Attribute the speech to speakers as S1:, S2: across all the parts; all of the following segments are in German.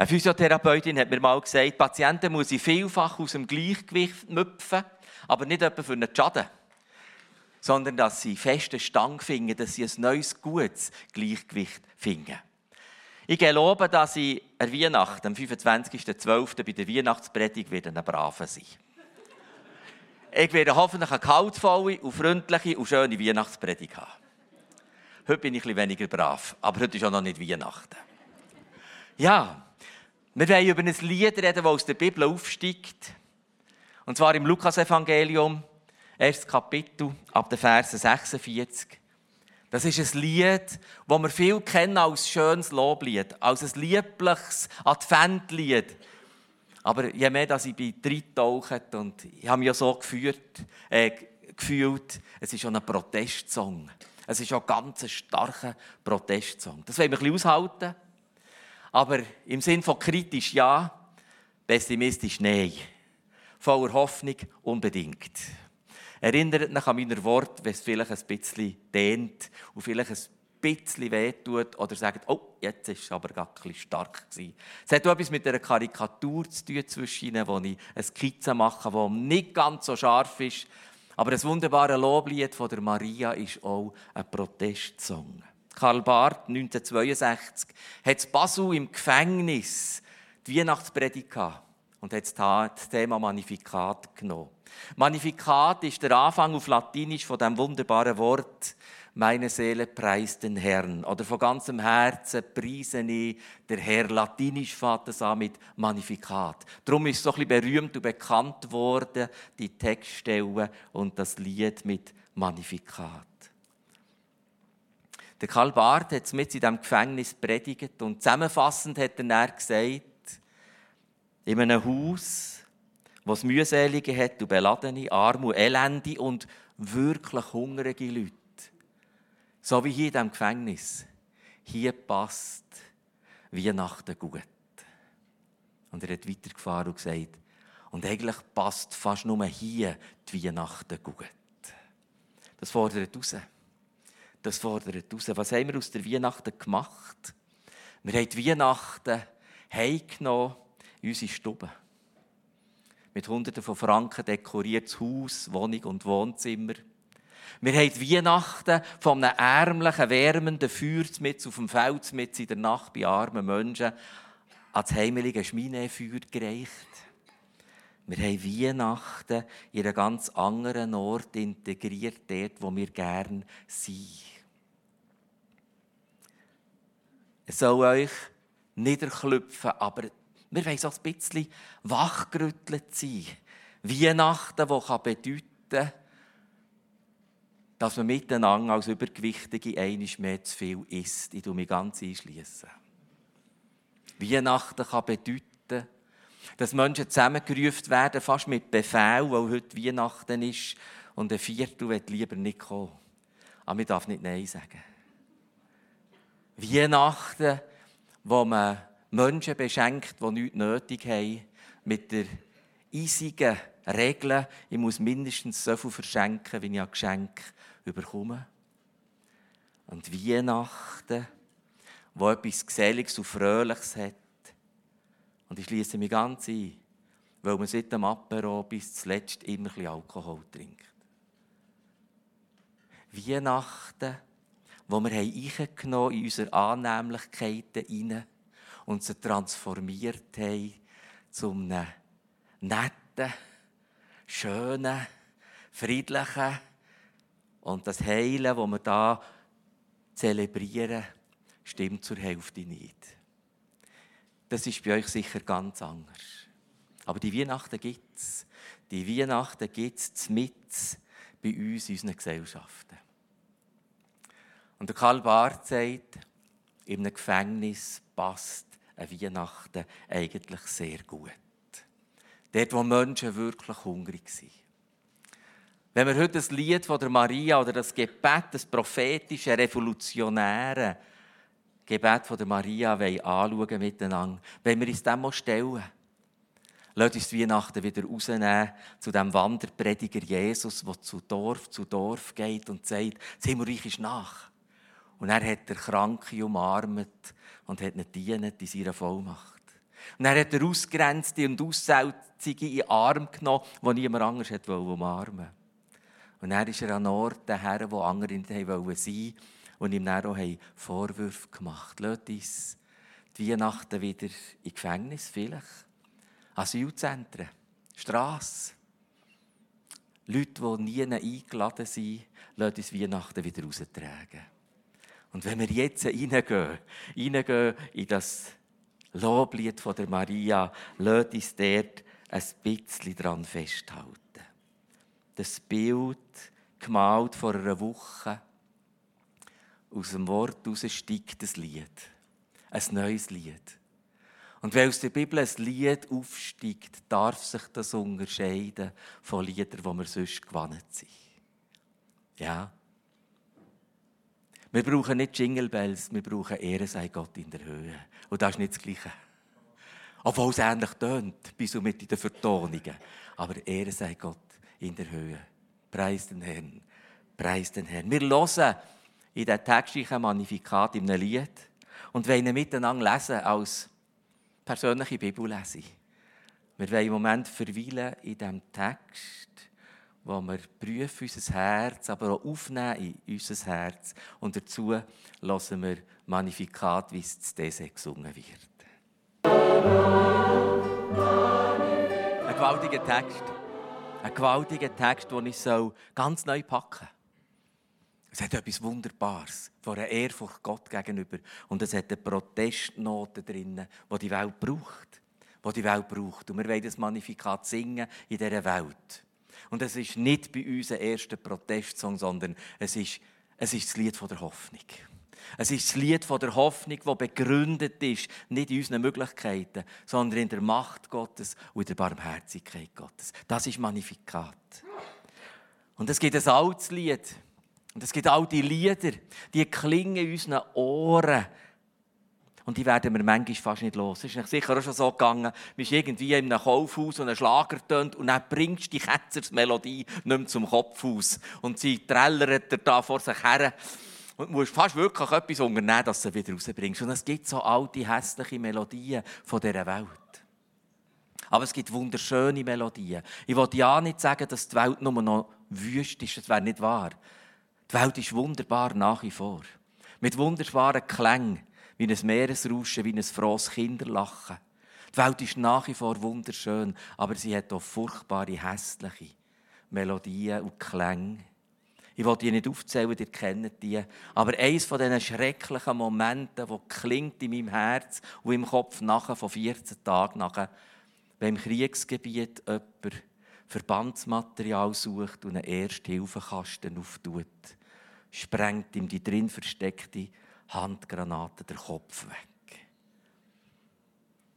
S1: Eine Physiotherapeutin hat mir mal gesagt, Patienten muss ich vielfach aus dem Gleichgewicht müpfen, aber nicht etwa für einen Schaden, sondern dass sie festen Stang finden, dass sie ein neues, gutes Gleichgewicht finden. Ich gelobe, dass ich an Weihnachten, am 25.12. bei der Weihnachtspredigt wieder ein Braver sein Ich werde hoffentlich eine kaltvolle und freundliche und schöne Weihnachtspredigt haben. Heute bin ich ein weniger brav, aber heute ist auch noch nicht Weihnachten. Ja, wir wollen über ein Lied reden, das aus der Bibel aufsteigt. Und zwar im Lukas-Evangelium, erstes Kapitel, ab der Verse 46. Das ist ein Lied, das wir viel kennen als schönes Loblied, als ein liebliches Adventlied. Aber je mehr dass ich bei tauche und ich habe mich ja so gefühlt, äh, gefühlt, es ist schon ein Protestsong. Es ist auch ganz ein starker Protestsong. Das wollen wir ein bisschen aushalten. Aber im Sinn von kritisch ja, pessimistisch nein. Voller Hoffnung unbedingt. Erinnert mich an meine Worte, wenn es vielleicht ein bisschen dehnt und vielleicht ein bisschen wehtut oder sagt, oh, jetzt ist es aber gar ein stark gewesen. Es hat etwas mit einer Karikatur zu tun zwischen ihnen, wo ich eine Skizze mache, die nicht ganz so scharf ist. Aber das wunderbare Loblied von der Maria ist auch ein Protestsong. Karl Barth, 1962, hat Basel im Gefängnis die Weihnachtspredigt und hat das Thema Magnifikat genommen. Magnifikat ist der Anfang auf Latinisch von dem wunderbaren Wort meine Seele preist den Herrn. Oder von ganzem Herzen preise ich der Herr. Latinisch fährt es an mit Magnifikat. Darum ist es so ein bisschen berühmt und bekannt worden, die Textstelle und das Lied mit Magnifikat. Der Karl Barth hat mit in diesem Gefängnis predigt und zusammenfassend hat er dann gesagt, in einem Haus, was mühselige hat und beladene, arme und elende und wirklich hungrige Leute. So wie hier in diesem Gefängnis. Hier passt Weihnachten gut. Und er hat weitergefahren und gesagt, und eigentlich passt fast nur hier die Weihnachten gut. Das fordert raus. Das fordert raus. Was haben wir aus der Weihnachten gemacht? Wir haben die Weihnachten heimgenommen in unsere Stube mit Hunderten von Franken dekoriertes Haus, Wohnung und Wohnzimmer. Wir haben die Weihnachten von einem ärmlichen, wärmenden Feuer mit auf dem Feld mit in der Nacht bei armen Menschen ans heimelige Schminefeuer gereicht. Wir haben Weihnachten in einem ganz anderen Ort integriert, dort, wo wir gerne sind. Es soll euch niederklüpfen, aber wir wollen so ein bisschen wachgerüttelt sein. Weihnachten, die bedeuten kann, dass man miteinander als Übergewichtige einiges mehr zu viel isst. Ich tue mich ganz einschließen. Weihnachten kann bedeuten, dass Menschen zusammengerufen werden, fast mit Befehl, weil heute Weihnachten ist und ein Viertel wird lieber nicht kommen. Aber man darf nicht Nein sagen. Weihnachten, wo man Menschen beschenkt, die nichts nötig haben, mit der eisigen Regel, ich muss mindestens so viel verschenken, wie ich ein Geschenk bekomme. Und Weihnachten, wo etwas Geselliges und Fröhliches hat. Und ich schließe mich ganz ein, weil man seit dem Apero bis zuletzt immer ein Alkohol trinkt. Weihnachten, wo wir eingenommen in unsere Annehmlichkeiten hinein und sie transformiert haben zu einem netten, schönen, friedlichen und das Heilen, das wir da zelebrieren, stimmt zur Hälfte nicht. Das ist bei euch sicher ganz anders. Aber die Weihnachten gibt es. Die Weihnachten gibt es mit bei uns in unseren Gesellschaften. Und der Karl Barth sagt, in einem Gefängnis passt an Weihnachten eigentlich sehr gut. Dort, wo Menschen wirklich hungrig sind. Wenn wir heute das Lied von der Maria oder das Gebet, das prophetische, revolutionäre Gebet von der Maria anschauen miteinander, wenn wir uns dem stellen, Lasst uns die Weihnachten wieder rausnehmen zu dem Wanderprediger Jesus, der zu Dorf zu Dorf geht und sagt, das Himmelreich ist nach. Und er hat der Kranke umarmt und hat ihn dienen in seiner Vollmacht. Und dann hat er Ausgrenzte und Aussätzige in den Arm genommen, die niemand anders umarmen Und dann ist er an Orten her, wo andere nicht sein wollten und ihm dann auch Vorwürfe gemacht. Lass uns die Weihnachten wieder in Gefängnis vielleicht. Asylzentren, Strasse. Leute, die nie eingeladen sind, lassen uns Weihnachten wieder raustragen. Und wenn wir jetzt reingehen, reingehen in das Loblied von der Maria, lasst uns dort ein bisschen daran festhalten. Das Bild, gemalt vor einer Woche, aus dem Wort heraus steigt das Lied. Ein neues Lied. Und wenn aus der Bibel ein Lied aufsteigt, darf sich das unterscheiden von Liedern, die wir sonst gewandt sind. Ja. Wir brauchen nicht Jingle Bells, wir brauchen Ehre sei Gott in der Höhe. Und das ist nicht das Gleiche. Obwohl es ähnlich tönt, bis und mit in den Vertonungen. Aber Ehre sei Gott in der Höhe. Preis den Herrn. Preis den Herrn. Wir hören in diesem textlichen Magnifikat in einem Lied und wollen ihn miteinander lesen als persönliche Bibellesung. Wir wollen im Moment verweilen in diesem Text, wo wir prüfen unser Herz, aber auch aufnehmen in unser Herz. Und dazu hören wir Magnifikat, wie es zu Dese gesungen wird. Ein gewaltiger Text. Ein gewaltiger Text, den ich ganz neu packen soll. Es hat etwas Wunderbares von einer Ehrfurcht Gott gegenüber. Und es hat eine Protestnote drin, die die Welt braucht. Die die Welt braucht. Und wir wollen das Magnifikat singen in dieser Welt. Und es ist nicht bei uns ein erster Protestsong, sondern es ist, es ist das Lied der Hoffnung. Es ist das Lied der Hoffnung, das begründet ist, nicht in unseren Möglichkeiten, sondern in der Macht Gottes und in der Barmherzigkeit Gottes. Das ist Magnifikat. Und es gibt ein altes Lied, und es gibt all die Lieder, die klingen in unseren Ohren. Und die werden wir manchmal fast nicht los. Es ist sicher auch schon so gegangen, du bist irgendwie in einem Kaufhaus und ein Schlager tönt und dann bringst du die Ketzersmelodie nicht mehr zum Kopf aus. Und sie trällert dir da vor sich her. Und du musst fast wirklich etwas unternehmen, dass du sie wieder rausbringst. Und es gibt so alte, hässliche Melodien von dieser Welt. Aber es gibt wunderschöne Melodien. Ich will ja nicht sagen, dass die Welt nur noch wüst ist. Das wäre nicht wahr. Die Welt ist wunderbar nach wie vor. Mit wunderbaren Klängen, wie ein Meeresrauschen, wie ein frohes Kinderlachen. Die Welt ist nach wie vor wunderschön, aber sie hat auch furchtbare, hässliche Melodien und Klänge. Ich will die nicht aufzählen, ihr kennt die. Aber eines von diesen schrecklichen Momenten, wo klingt in meinem Herz und im Kopf nachher von 14 Tagen nachher, wenn im Kriegsgebiet jemand Verbandsmaterial sucht und einen Ersthilfekasten auftut sprengt ihm die drin versteckte Handgranate den Kopf weg.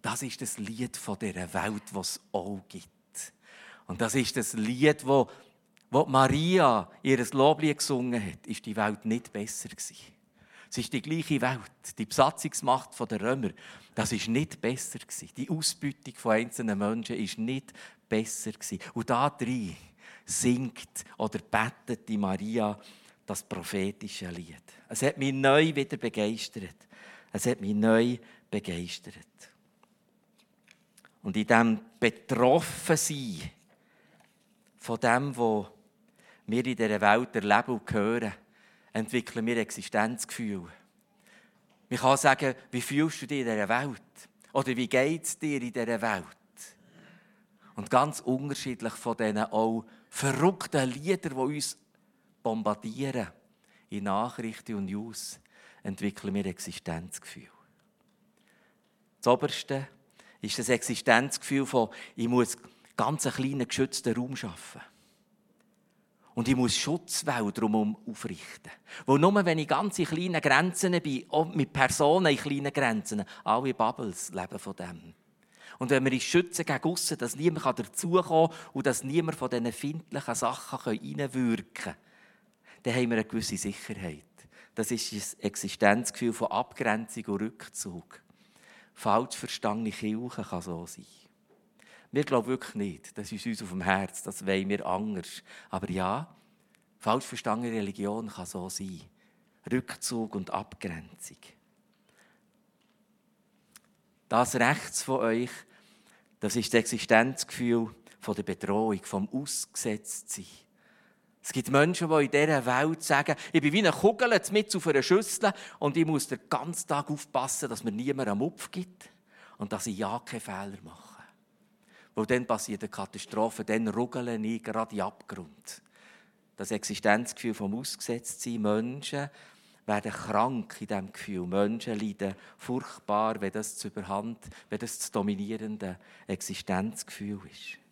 S1: Das ist das Lied von dieser Welt, das es auch gibt. Und das ist das Lied, wo, wo Maria ihr Loblied gesungen hat, ist die Welt nicht besser gewesen. Es ist die gleiche Welt. Die Besatzungsmacht der Römer, das ist nicht besser gewesen. Die Ausbeutung von einzelnen Menschen ist nicht besser gewesen. Und da drin singt oder betet die Maria das prophetische Lied. Es hat mich neu wieder begeistert. Es hat mich neu begeistert. Und in diesem Betroffensein von dem, was wir in dieser Welt erleben und hören, entwickeln wir Existenzgefühl. Man kann sagen, wie fühlst du dich in dieser Welt? Oder wie geht es dir in dieser Welt? Und ganz unterschiedlich von diesen auch verrückten Liedern, die uns bombardieren in Nachrichten und News, entwickeln wir Existenzgefühl. Das Oberste ist das Existenzgefühl von, ich muss ganz einen kleinen geschützten Raum schaffen. Und ich muss Schutzwälder drumherum aufrichten. Wo nur wenn ich ganz in kleinen Grenzen bin, auch mit Personen in kleinen Grenzen, alle Bubbles leben von dem. Und wenn wir uns schützen gegen aussen, dass niemand dazukommen kann und dass niemand von diesen findlichen Sachen reinwirken kann, dann haben wir eine gewisse Sicherheit. Das ist das Existenzgefühl von Abgrenzung und Rückzug. Falsch verstandene Kirche kann so sein. Wir glauben wirklich nicht, das ist uns auf dem Herz, das wollen wir anders. Aber ja, falsch verstandene Religion kann so sein. Rückzug und Abgrenzung. Das rechts von euch, das ist das Existenzgefühl von der Bedrohung, vom Ausgesetztsein. Es gibt Menschen, die in dieser Welt sagen, ich bin wie eine Kugel mit auf einer Schüssel und ich muss den ganzen Tag aufpassen, dass mir niemand am Upf gibt und dass ich ja keine Fehler mache. Weil dann passiert eine Katastrophe, dann ruggele ich gerade in Abgrund. Das Existenzgefühl vom Ausgesetztsein, Menschen werden krank in diesem Gefühl. Menschen leiden furchtbar, wenn das zu überhand, wenn das das dominierende Existenzgefühl ist.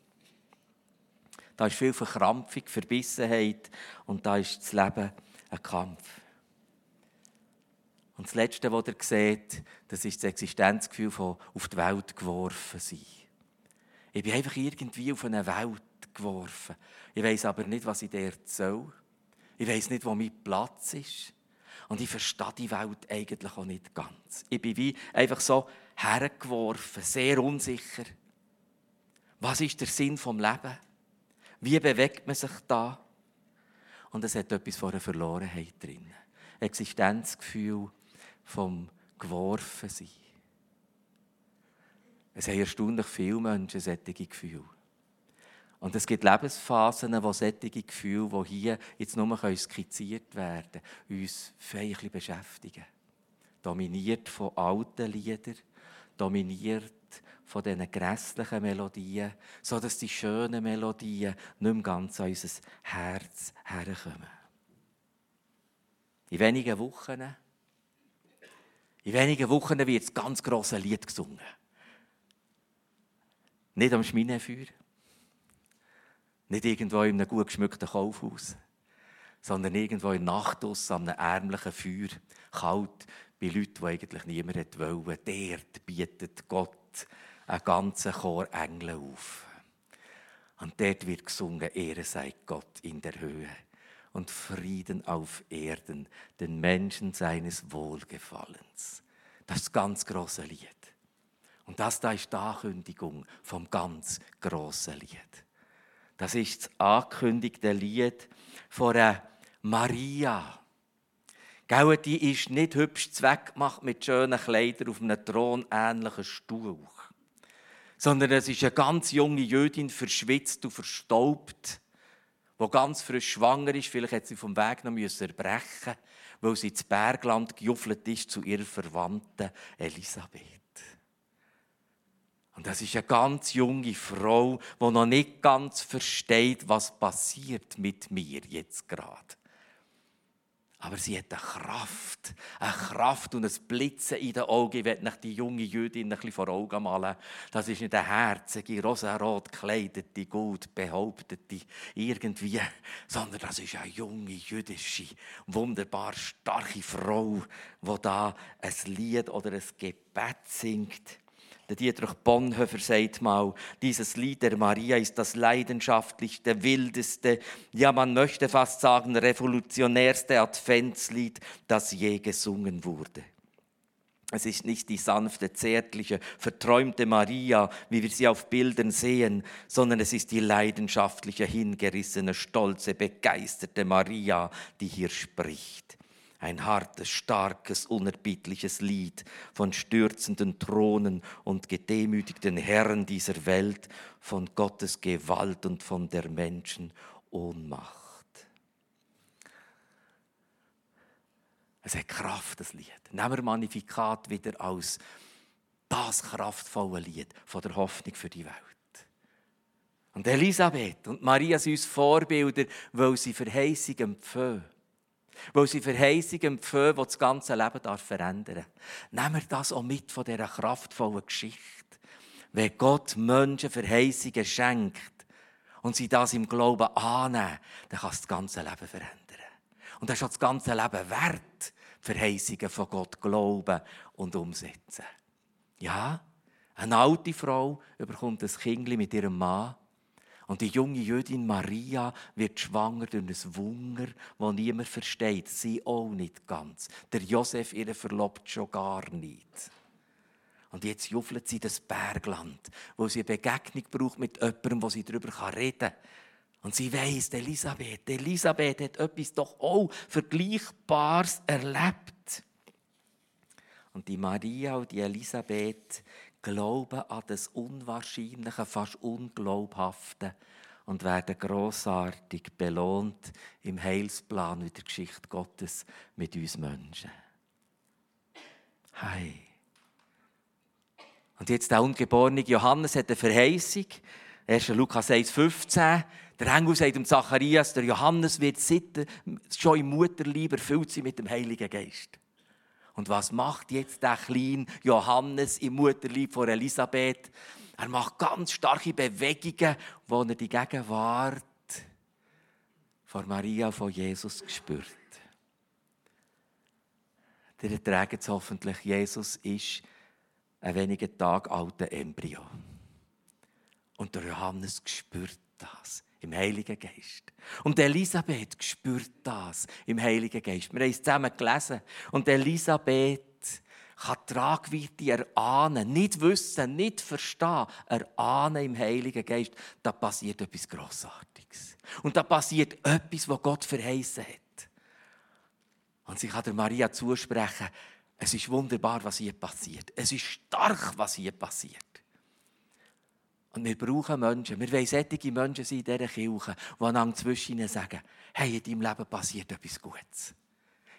S1: Da ist viel Verkrampfung, Verbissenheit und da ist das Leben ein Kampf. Und das Letzte, was ihr seht, das ist das Existenzgefühl von auf die Welt geworfen sein. Ich bin einfach irgendwie auf eine Welt geworfen. Ich weiß aber nicht, was ich dort soll. Ich weiß nicht, wo mein Platz ist. Und ich verstehe die Welt eigentlich auch nicht ganz. Ich bin wie einfach so hergeworfen, sehr unsicher. Was ist der Sinn vom Leben? Wie bewegt man sich da? Und es hat etwas von einer Verlorenheit drin. Existenzgefühl vom Geworfensein. Es haben erstaunlich viele Menschen solche Gefühle. Und es gibt Lebensphasen, wo solche Gefühle, die hier jetzt nur skizziert werden können, uns feierlich beschäftigen. Dominiert von alten Liedern, dominiert von diesen grässlichen Melodien, sodass die schönen Melodien nicht mehr ganz an unser Herz herkommen. In wenigen Wochen, in wenigen Wochen wird das ganz grosse Lied gesungen. Nicht am Schminefeuer, nicht irgendwo in einem gut geschmückten Kaufhaus, sondern irgendwo in Nachthaus an einem ärmlichen Feuer, kalt, bei Leuten, die eigentlich niemand wollte. Dort bietet Gott einen ganzen Chor Engel auf. Und dort wird gesungen, Ehre sei Gott in der Höhe und Frieden auf Erden, den Menschen seines Wohlgefallens. Das ist das ganz große Lied. Und das da ist die Ankündigung vom ganz großen Lied. Das ist das angekündigte Lied von Maria. Gell, die ist nicht hübsch zweckgemacht mit schönen Kleidern auf einem thronähnlichen Stuhl sondern es ist eine ganz junge Jüdin, verschwitzt und verstaubt, die ganz frisch schwanger ist. Vielleicht hat sie vom Weg noch erbrechen weil sie ins Bergland gejuffelt ist zu ihrer Verwandten Elisabeth. Und das ist eine ganz junge Frau, die noch nicht ganz versteht, was passiert mit mir jetzt gerade. Aber sie hat eine Kraft, eine Kraft und ein Blitzen in den Augen. Ich werde die junge Jüdin ein bisschen vor Augen malen. Das ist nicht eine herzige, rosarot gekleidete, gut behauptete irgendwie, sondern das ist eine junge, jüdische, wunderbar starke Frau, die da ein Lied oder ein Gebet singt. Der Dietrich Bonhoeffer sagt mal, dieses Lied der Maria ist das leidenschaftlichste, wildeste, ja man möchte fast sagen revolutionärste Adventslied, das je gesungen wurde. Es ist nicht die sanfte, zärtliche, verträumte Maria, wie wir sie auf Bildern sehen, sondern es ist die leidenschaftliche, hingerissene, stolze, begeisterte Maria, die hier spricht. Ein hartes, starkes, unerbittliches Lied von stürzenden Thronen und gedemütigten Herren dieser Welt, von Gottes Gewalt und von der Menschen Ohnmacht. Es hat Kraft, das Lied. Nehmen wir Magnifikat wieder als das kraftvolle Lied von der Hoffnung für die Welt. Und Elisabeth und Maria sind uns Vorbilder, weil sie Verheißung empfangen. Weil sie Verheißungen empfangen, die das ganze Leben verändern darf. Nehmen wir das auch mit von dieser kraftvollen Geschichte. Wenn Gott Menschen Verheißungen schenkt und sie das im Glauben annehmen, dann kann es das ganze Leben verändern. Und das ist auch das ganze Leben wert, Verheißungen von Gott glauben und umsetzen. Ja, eine alte Frau bekommt ein Kind mit ihrem Mann und die junge Jüdin Maria wird schwanger durch ein Wunder, das niemand versteht. Sie auch nicht ganz. Der Josef, ihre verlobt schon gar nicht. Und jetzt juffelt sie das Bergland, wo sie eine Begegnung braucht mit jemandem, wo sie darüber reden kann. Und sie weiss, Elisabeth, Elisabeth hat etwas doch auch Vergleichbares erlebt. Und die Maria und die Elisabeth glauben an das Unwahrscheinliche, fast Unglaubhafte und werden großartig belohnt im Heilsplan in der Geschichte Gottes mit uns Menschen. Hi. Und jetzt der ungeborene Johannes hat eine Verheißung. 1. Lukas 1,15. Der Engel sagt dem Zacharias, der Johannes wird seit, schon im Mutterleib erfüllt sein mit dem Heiligen Geist. Und was macht jetzt der kleine Johannes im Mutterleib von Elisabeth? Er macht ganz starke Bewegungen, wo er die Gegenwart von Maria von Jesus spürt. Der erträgt es hoffentlich. Jesus ist ein wenigen Tag alter Embryo. Und der Johannes spürt das im Heiligen Geist. Und Elisabeth spürt das im Heiligen Geist. Wir haben es zusammen gelesen. Und Elisabeth kann die Tragweite erahnen, nicht wissen, nicht verstehen, erahnen im Heiligen Geist. Da passiert etwas Grossartiges. Und da passiert etwas, was Gott verheißen hat. Und sie kann der Maria zusprechen, es ist wunderbar, was hier passiert. Es ist stark, was hier passiert. Und wir brauchen Menschen, wir wollen solche Menschen sein in dieser Kirche, die einander zwischen ihnen sagen, hey, in deinem Leben passiert etwas Gutes.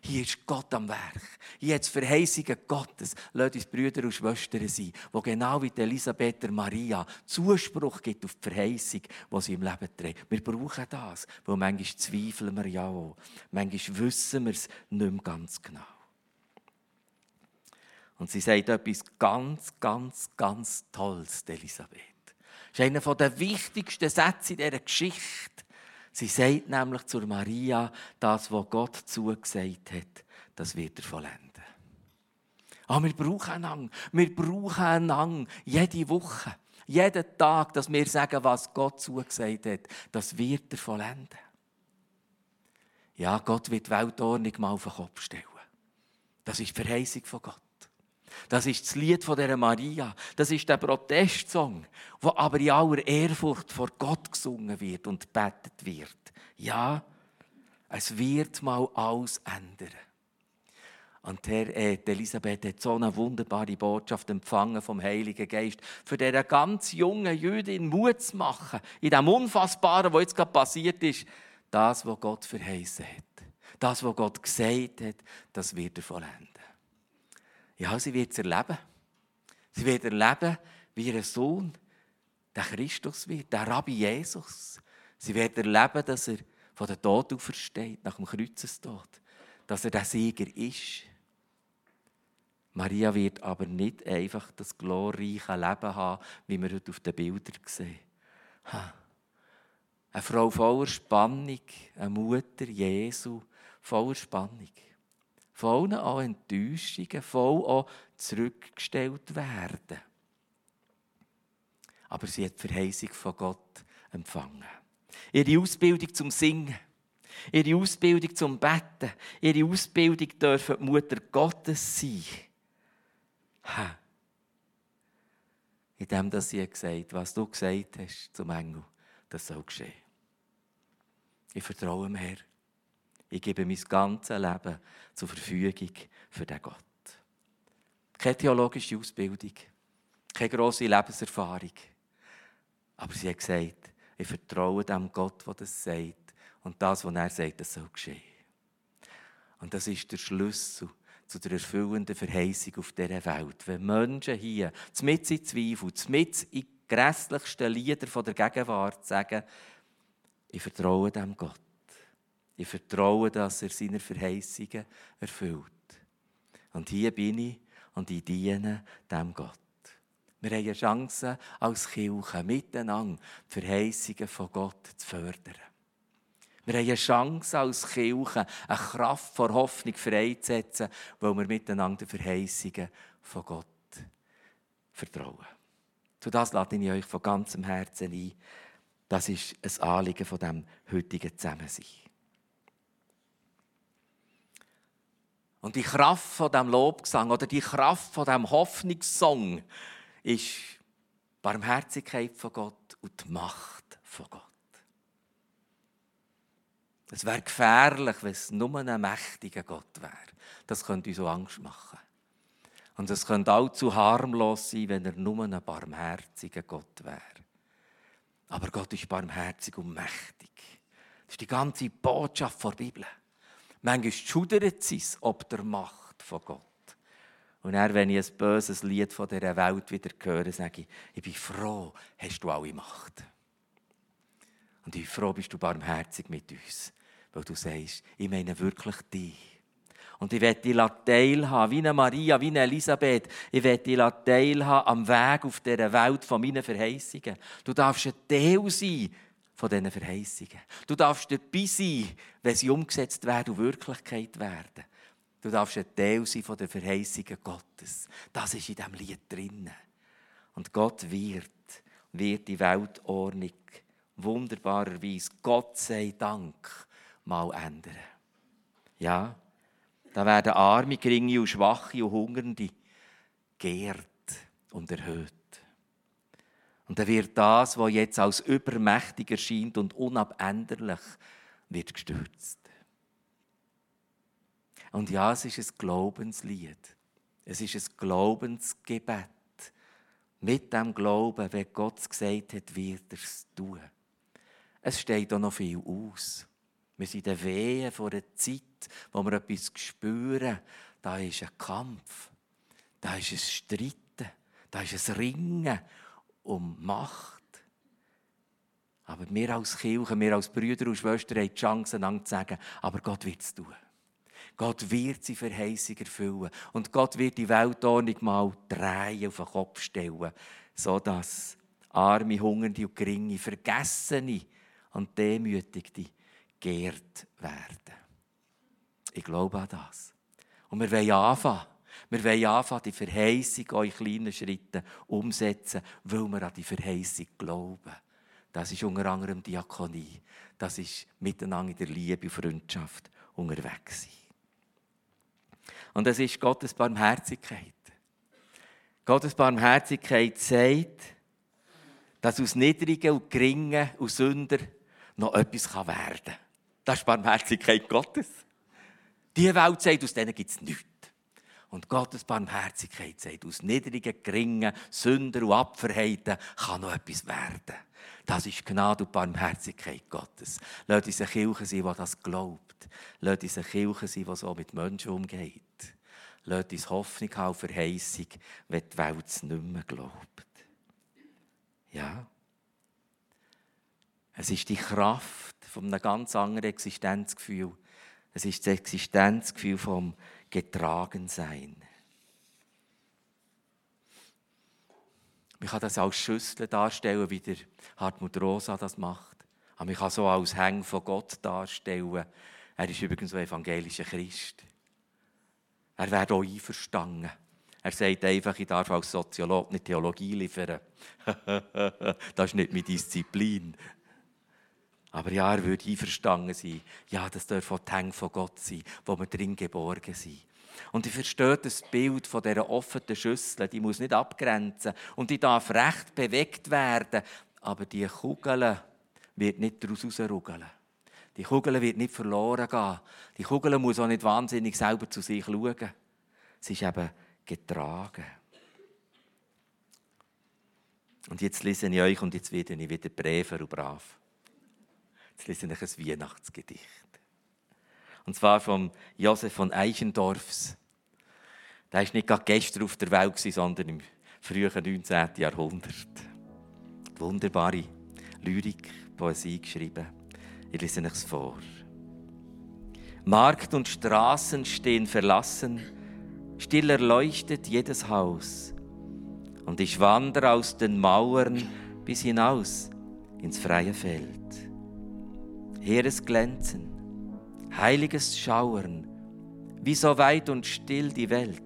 S1: Hier ist Gott am Werk. Hier hat es Verheißungen Gottes. Lasst uns Brüder und Schwestern sein, die genau wie Elisabeth und Maria Zuspruch gibt auf die Verheißung, die sie im Leben trägt. Wir brauchen das, weil manchmal zweifeln wir ja auch. Manchmal wissen wir es nicht mehr ganz genau. Und sie sagt etwas ganz, ganz, ganz Tolles, Elisabeth. Das ist einer der wichtigsten Sätze in dieser Geschichte. Sie sagt nämlich zu Maria, das, was Gott zugesagt hat, das wird er vollenden. Aber ah, wir brauchen einander. Wir brauchen einander jede Woche, jeden Tag, dass wir sagen, was Gott zugesagt hat, das wird er vollenden. Ja, Gott wird die Weltordnung mal auf den Kopf stellen. Das ist die Verheißung von Gott. Das ist das Lied von der Maria. Das ist der Protestsong, wo aber in aller Ehrfurcht vor Gott gesungen wird und betet wird. Ja, es wird mal alles ändern. Und Herr, äh, Elisabeth hat so eine wunderbare Botschaft empfangen vom Heiligen Geist, für diese ganz junge Jüdin Mut zu machen, in dem Unfassbaren, was jetzt gerade passiert ist, das, was Gott verheißen hat, das, was Gott gesagt hat, das wird er vollenden. Ja, sie wird es erleben. Sie wird erleben, wie ihr Sohn der Christus wird, der Rabbi Jesus. Sie wird erleben, dass er von der Tod aufersteht, nach dem Kreuzestod. Dass er der Sieger ist. Maria wird aber nicht einfach das glorreiche Leben haben, wie wir heute auf den Bildern sehen. Eine Frau voller Spannung, eine Mutter Jesu voller Spannung voll auch Enttäuschungen, voll auch zurückgestellt werden. Aber sie hat die Verheißung von Gott empfangen. Ihre Ausbildung zum Singen, ihre Ausbildung zum Betten, ihre Ausbildung dürfen die Mutter Gottes sein. Ha. In dem, dass sie gesagt hat, was du gesagt hast zum Engel, das soll geschehen. Ich vertraue dem Herrn. Ich gebe mein ganzes Leben zur Verfügung für den Gott. Keine theologische Ausbildung, keine grosse Lebenserfahrung. Aber sie hat gesagt, ich vertraue dem Gott, der das sagt. Und das, was er sagt, das soll geschehen. Und das ist der Schlüssel zu der erfüllenden Verheißung auf dieser Welt. Wenn Menschen hier, mit in Zweifel, mit in grässlichsten Lieder der Gegenwart sagen, ich vertraue dem Gott. Ich vertraue, dass er seine Verheißungen erfüllt. Und hier bin ich und ich diene dem Gott. Wir haben eine Chance, als Kirche miteinander die Verheißungen von Gott zu fördern. Wir haben eine Chance, als Kirche eine Kraft vor Hoffnung freizusetzen, weil wir miteinander die Verheißungen von Gott vertrauen. Zu das lade ich euch von ganzem Herzen ein. Das ist ein Anliegen von dem heutigen Zusammensein. Und die Kraft von dem Lobgesang oder die Kraft von dem Hoffnungssong ist die Barmherzigkeit von Gott und die Macht von Gott. Es wäre gefährlich, wenn es nur ein mächtiger Gott wäre. Das könnte uns so Angst machen. Und es könnte allzu harmlos sein, wenn er nur ein barmherziger Gott wäre. Aber Gott ist barmherzig und mächtig. Das ist die ganze Botschaft der Bibel. Manchmal schudert es ob der Macht von Gott. Und dann, wenn ich ein böses Lied von dieser Welt wieder höre, sage ich, ich bin froh, hast du alle Macht. Und ich bin froh, bist du barmherzig mit uns. Weil du sagst, ich meine wirklich dich. Und ich werde dich teilhaben, wie eine Maria, wie eine Elisabeth. Ich werde dich teilhaben am Weg auf dieser Welt von meinen Verheißungen. Du darfst ein Teil sein von diesen Verheißungen. Du darfst dabei sein, wenn sie umgesetzt werden und Wirklichkeit werden. Du darfst ein Teil sein von den Verheißungen Gottes. Das ist in diesem Lied drin. Und Gott wird, wird die Weltordnung wunderbarerweise, Gott sei Dank, mal ändern. Ja, da werden Arme, Geringe und Schwache und Hungernde geehrt und erhöht. Und dann wird das, was jetzt als übermächtig erscheint und unabänderlich, wird gestürzt. Und ja, es ist ein Glaubenslied. Es ist ein Glaubensgebet. Mit dem Glauben, wenn Gott gesagt hat, wird er es tun. Es steht auch noch viel aus. Wir sind in der Wehe vor einer Zeit, wo wir etwas spüren. Da ist ein Kampf. Da ist ein Streiten. Da ist ein Ringen um Macht. Aber wir als Kirche, wir als Brüder und Schwestern haben die Chance, einander zu sagen, aber Gott wird es tun. Gott wird sie Verheißung erfüllen. Und Gott wird die Weltordnung mal drehen, auf den Kopf stellen, sodass arme, hungernde und geringe, vergessene und demütigte geehrt werden. Ich glaube an das. Und wir wollen anfangen. Wir wollen anfangen, die Verheißung in kleinen Schritten umsetzen, weil wir an die Verheißung glauben. Das ist unter anderem Diakonie. Das ist miteinander in der Liebe und Freundschaft unterwegs sein. Und das ist Gottes Barmherzigkeit. Gottes Barmherzigkeit sagt, dass aus Niedrigen und Geringen und Sünder noch etwas werden kann. Das ist Barmherzigkeit Gottes. Die Welt sagt, aus denen gibt es nichts. Und Gottes Barmherzigkeit sagt, aus niedrigen, geringen Sünder und Abverheiten kann noch etwas werden. Das ist Gnade und Barmherzigkeit Gottes. Lass uns eine Kirche sein, die das glaubt. Lass uns eine Kirche sein, die so mit Menschen umgeht. Lass uns Hoffnung haben auf Verheißung, wenn die Welt es nicht mehr glaubt. Ja. Es ist die Kraft von einem ganz anderen Existenzgefühl. Es ist das Existenzgefühl vom Getragensein. Man kann das als Schüssel darstellen, wie der Hartmut Rosa das macht. Aber man kann so als Häng von Gott darstellen. Er ist übrigens ein evangelischer Christ. Er wird auch einverstanden. Er sagt einfach, ich darf als Soziologe nicht Theologie liefern. das ist nicht meine Disziplin. Aber ja, er würde einverstanden sein. Ja, das darf auch die Hänge von Gott sein, wo wir drin geborgen sind. Und ich verstehe das Bild von dieser offenen Schüssel, die muss nicht abgrenzen und die darf recht bewegt werden, aber die Kugel wird nicht daraus rausrugeln. Die Kugel wird nicht verloren gehen. Die Kugel muss auch nicht wahnsinnig selber zu sich schauen. Sie ist eben getragen. Und jetzt lese ich euch und jetzt werde ich wieder braver und brav. Jetzt lese ich ein Weihnachtsgedicht. Und zwar von Josef von Eichendorffs. Der war nicht gerade gestern auf der Welt, sondern im frühen 19. Jahrhundert. Wunderbare Lyrik, Poesie geschrieben. Ich lese es vor. Markt und Straßen stehen verlassen, still erleuchtet jedes Haus. Und ich wandere aus den Mauern bis hinaus ins freie Feld. Heeres Glänzen, heiliges Schauern, wie so weit und still die Welt.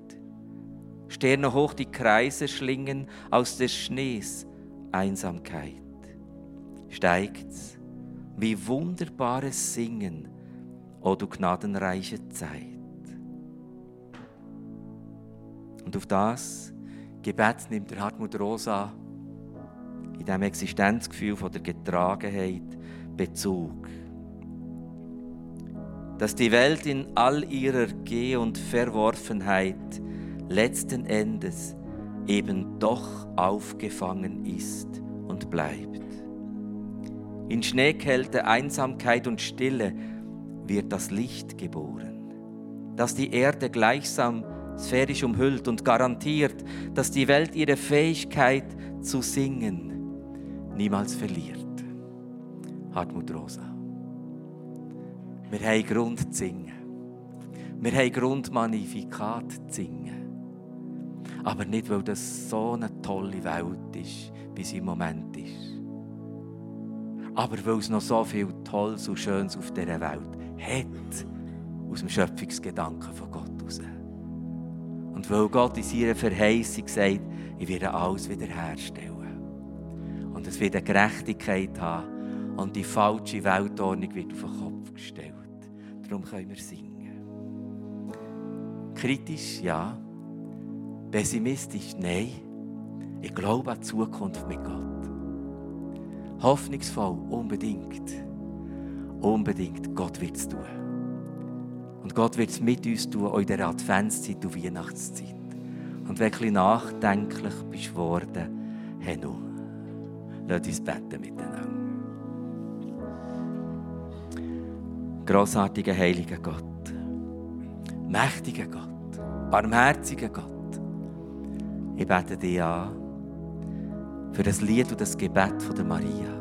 S1: Sterne hoch die Kreise schlingen aus des Schnees Einsamkeit. Steigt's, wie wunderbares Singen, o du gnadenreiche Zeit. Und auf das Gebet nimmt der Hartmut Rosa in diesem Existenzgefühl von der Getragenheit Bezug dass die Welt in all ihrer Geh- und Verworfenheit letzten Endes eben doch aufgefangen ist und bleibt. In Schneekälte, Einsamkeit und Stille wird das Licht geboren, das die Erde gleichsam sphärisch umhüllt und garantiert, dass die Welt ihre Fähigkeit zu singen niemals verliert. Hartmut Rosa. Wir haben Grund zu singen. Wir haben Grund, Magnifikat zu singen. Aber nicht, weil das so eine tolle Welt ist, wie sie im Moment ist. Aber weil es noch so viel Tolles und Schönes auf dieser Welt hat, aus dem Schöpfungsgedanken von Gott heraus. Und weil Gott in seiner Verheißung sagt, ich werde alles wiederherstellen. Und es wird eine Gerechtigkeit haben und die falsche Weltordnung wird auf den Kopf gestellt. Darum können wir singen. Kritisch, ja. Pessimistisch, nein. Ich glaube an die Zukunft mit Gott. Hoffnungsvoll, unbedingt. Unbedingt, Gott wird es tun. Und Gott wird es mit uns tun, auch in der Adventszeit und Weihnachtszeit. Und wenn du nachdenklich bist geworden, hey, nun, lass uns beten miteinander. Grossartiger, heiliger Gott, mächtiger Gott, barmherziger Gott, ich bete dich an für das Lied und das Gebet von der Maria.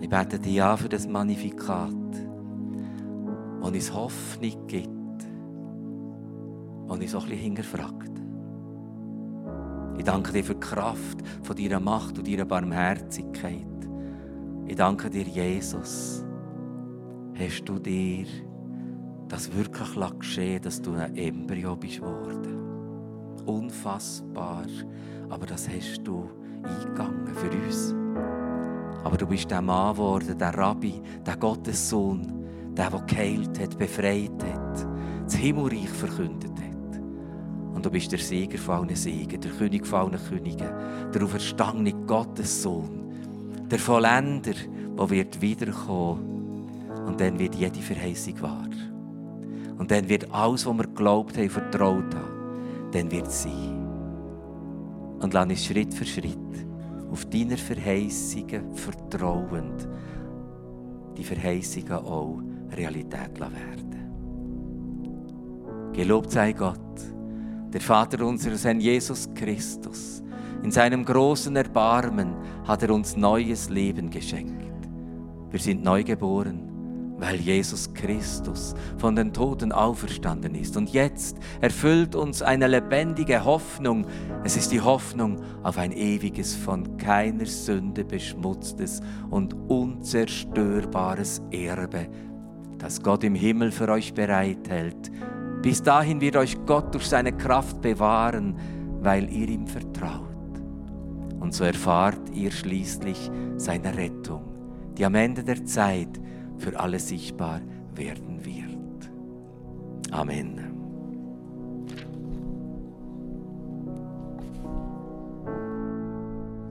S1: Ich bete dich an für das Magnifikat, das uns Hoffnung gibt und uns auch ein bisschen hinterfragt. Ich danke dir für die Kraft von deiner Macht und deiner Barmherzigkeit. Ich danke dir, Jesus. Hast du dir das wirklich geschehen, dass du ein Embryo bist worden? unfassbar. Aber das hast du eingegangen für uns. Aber du bist der Mann geworden, der Rabbi, der Gottessohn, der, der geheilt hat, befreit hat, das Himmelreich verkündet hat. Und du bist der Sieger von allen Siegen, der König von allen Königen, der auferstandene Gottessohn, der Vollender, der wird wiederkommen. Und dann wird jede Verheißung wahr. Und dann wird alles, was wir geglaubt haben, vertraut haben, dann wird es sein. Und lass uns Schritt für Schritt auf deine Verheißungen vertrauend die Verheißungen auch Realität werden. Gelobt sei Gott, der Vater unseres Herrn Jesus Christus. In seinem großen Erbarmen hat er uns neues Leben geschenkt. Wir sind neu geboren weil Jesus Christus von den Toten auferstanden ist. Und jetzt erfüllt uns eine lebendige Hoffnung. Es ist die Hoffnung auf ein ewiges, von keiner Sünde beschmutztes und unzerstörbares Erbe, das Gott im Himmel für euch bereithält. Bis dahin wird euch Gott durch seine Kraft bewahren, weil ihr ihm vertraut. Und so erfahrt ihr schließlich seine Rettung, die am Ende der Zeit für alle sichtbar werden wird. Amen.